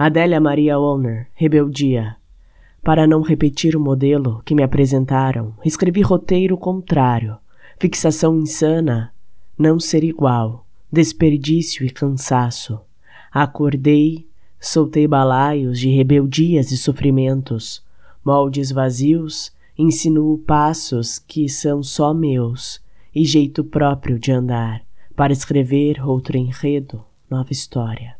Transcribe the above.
Adélia Maria Owner, Rebeldia. Para não repetir o modelo que me apresentaram, escrevi roteiro contrário, fixação insana, não ser igual, desperdício e cansaço. Acordei, soltei balaios de rebeldias e sofrimentos, moldes vazios, insinuo passos que são só meus e jeito próprio de andar para escrever outro enredo, nova história.